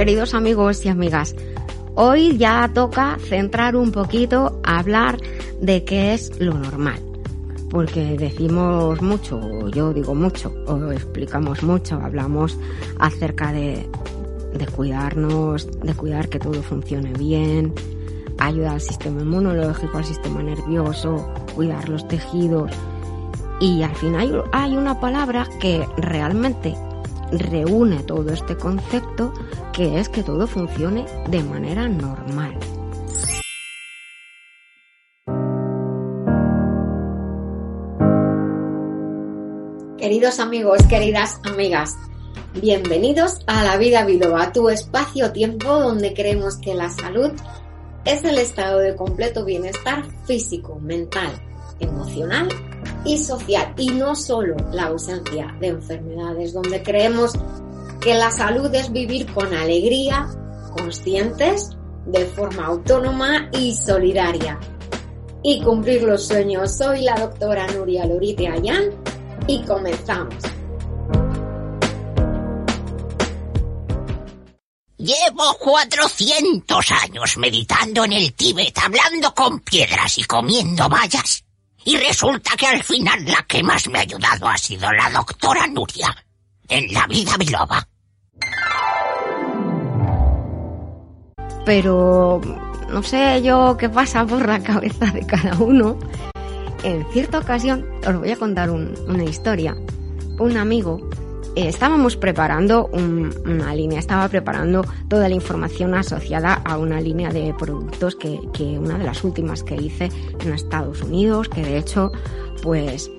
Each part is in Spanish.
queridos amigos y amigas. Hoy ya toca centrar un poquito a hablar de qué es lo normal. Porque decimos mucho, yo digo mucho, o explicamos mucho, hablamos acerca de, de cuidarnos, de cuidar que todo funcione bien, ayudar al sistema inmunológico, al sistema nervioso, cuidar los tejidos. Y al final hay una palabra que realmente reúne todo este concepto que es que todo funcione de manera normal. Queridos amigos, queridas amigas, bienvenidos a La Vida Biloba, tu espacio-tiempo donde creemos que la salud es el estado de completo bienestar físico, mental, emocional y social y no solo la ausencia de enfermedades, donde creemos que la salud es vivir con alegría, conscientes, de forma autónoma y solidaria. Y cumplir los sueños. Soy la doctora Nuria Lorite Ayán y comenzamos. Llevo 400 años meditando en el Tíbet, hablando con piedras y comiendo vallas. Y resulta que al final la que más me ha ayudado ha sido la doctora Nuria, en la vida biloba. Pero no sé yo qué pasa por la cabeza de cada uno. En cierta ocasión os voy a contar una historia. Un amigo eh, estábamos preparando una línea, estaba preparando toda la información asociada a una línea de productos que, una de las últimas que hice en Estados Unidos, que de hecho pues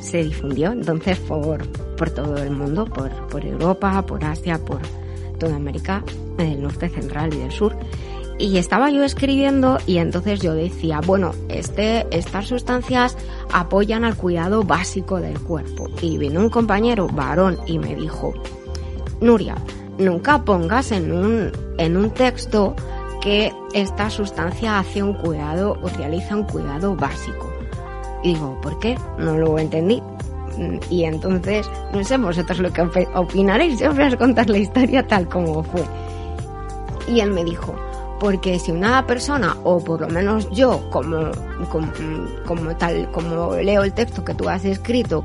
se difundió entonces por, por todo el mundo, por, por Europa, por Asia, por toda América del norte central y del sur. Y estaba yo escribiendo y entonces yo decía, bueno, este, estas sustancias apoyan al cuidado básico del cuerpo. Y vino un compañero varón y me dijo, Nuria, nunca pongas en un, en un texto que esta sustancia hace un cuidado o realiza un cuidado básico. Y digo, ¿por qué? No lo entendí. Y entonces, no sé vosotros lo que opinaréis, yo os voy a contar la historia tal como fue. Y él me dijo, porque si una persona, o por lo menos yo, como, como, tal, como leo el texto que tú has escrito,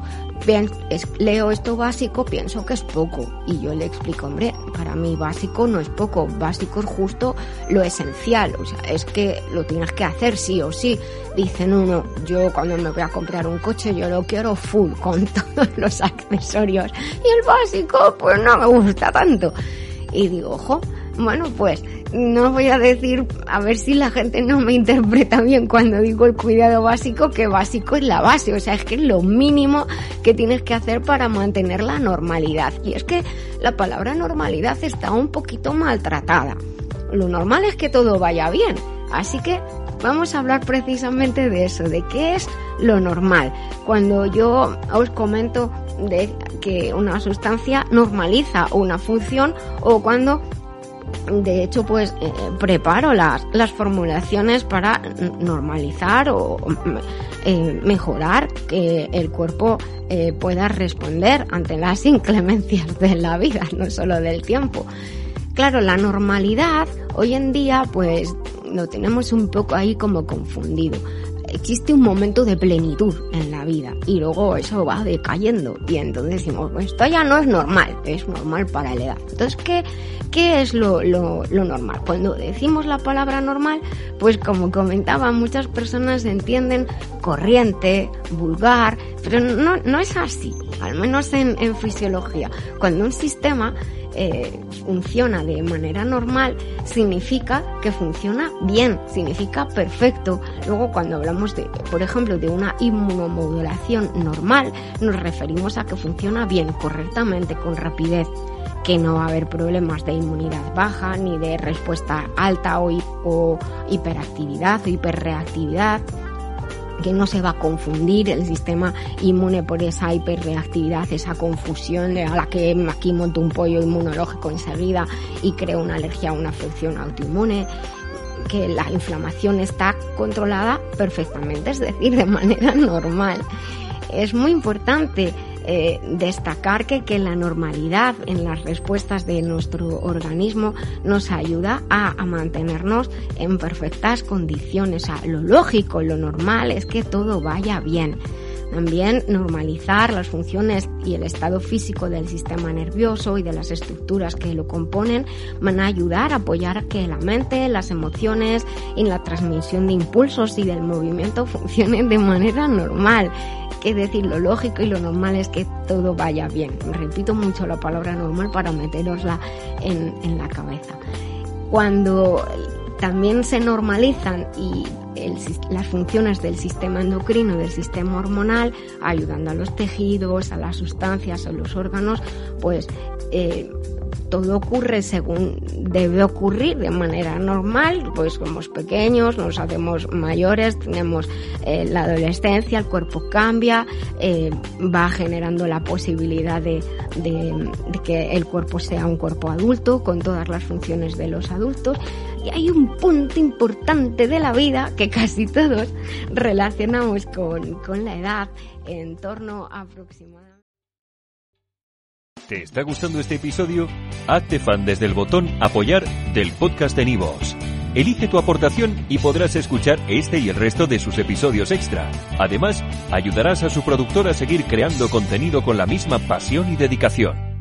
leo esto básico, pienso que es poco. Y yo le explico, hombre, para mí básico no es poco, básico es justo lo esencial, o sea, es que lo tienes que hacer sí o sí. Dicen uno, yo cuando me voy a comprar un coche, yo lo quiero full, con todos los accesorios. Y el básico, pues no me gusta tanto. Y digo, ojo, bueno, pues no voy a decir, a ver si la gente no me interpreta bien cuando digo el cuidado básico, que básico es la base, o sea, es que es lo mínimo que tienes que hacer para mantener la normalidad. Y es que la palabra normalidad está un poquito maltratada. Lo normal es que todo vaya bien, así que vamos a hablar precisamente de eso, de qué es lo normal. Cuando yo os comento de que una sustancia normaliza una función o cuando de hecho, pues eh, preparo las, las formulaciones para normalizar o eh, mejorar que el cuerpo eh, pueda responder ante las inclemencias de la vida, no solo del tiempo. Claro, la normalidad hoy en día pues lo tenemos un poco ahí como confundido existe un momento de plenitud en la vida y luego eso va decayendo y entonces decimos, pues esto ya no es normal, es normal para la edad. Entonces, ¿qué, qué es lo, lo, lo normal? Cuando decimos la palabra normal, pues como comentaba, muchas personas entienden corriente, vulgar, pero no, no es así, al menos en, en fisiología. Cuando un sistema eh, funciona de manera normal, significa que funciona bien, significa perfecto. Luego cuando hablamos de, por ejemplo, de una inmunomodulación normal, nos referimos a que funciona bien, correctamente, con rapidez que no va a haber problemas de inmunidad baja, ni de respuesta alta o, o hiperactividad o hiperreactividad que no se va a confundir el sistema inmune por esa hiperreactividad, esa confusión a la que aquí monto un pollo inmunológico enseguida y creo una alergia o una afección autoinmune que la inflamación está controlada perfectamente, es decir, de manera normal. Es muy importante eh, destacar que, que la normalidad en las respuestas de nuestro organismo nos ayuda a, mantenernos en perfectas condiciones. O lo lógico, lo normal es que todo vaya bien. También normalizar las funciones y el estado físico del sistema nervioso y de las estructuras que lo componen van a ayudar a apoyar que la mente, las emociones y la transmisión de impulsos y del movimiento funcionen de manera normal. Es decir, lo lógico y lo normal es que todo vaya bien. Repito mucho la palabra normal para meterosla en, en la cabeza. Cuando también se normalizan y las funciones del sistema endocrino, del sistema hormonal, ayudando a los tejidos, a las sustancias, a los órganos, pues eh, todo ocurre según debe ocurrir de manera normal, pues somos pequeños, nos hacemos mayores, tenemos eh, la adolescencia, el cuerpo cambia, eh, va generando la posibilidad de, de, que el cuerpo sea un cuerpo adulto con todas las funciones de los adultos. Y hay un punto importante de la vida que casi todos relacionamos con, con la edad en torno a aproximadamente ¿Te está gustando este episodio? Hazte fan desde el botón Apoyar del podcast de Nivos. Elige tu aportación y podrás escuchar este y el resto de sus episodios extra. Además, ayudarás a su productor a seguir creando contenido con la misma pasión y dedicación.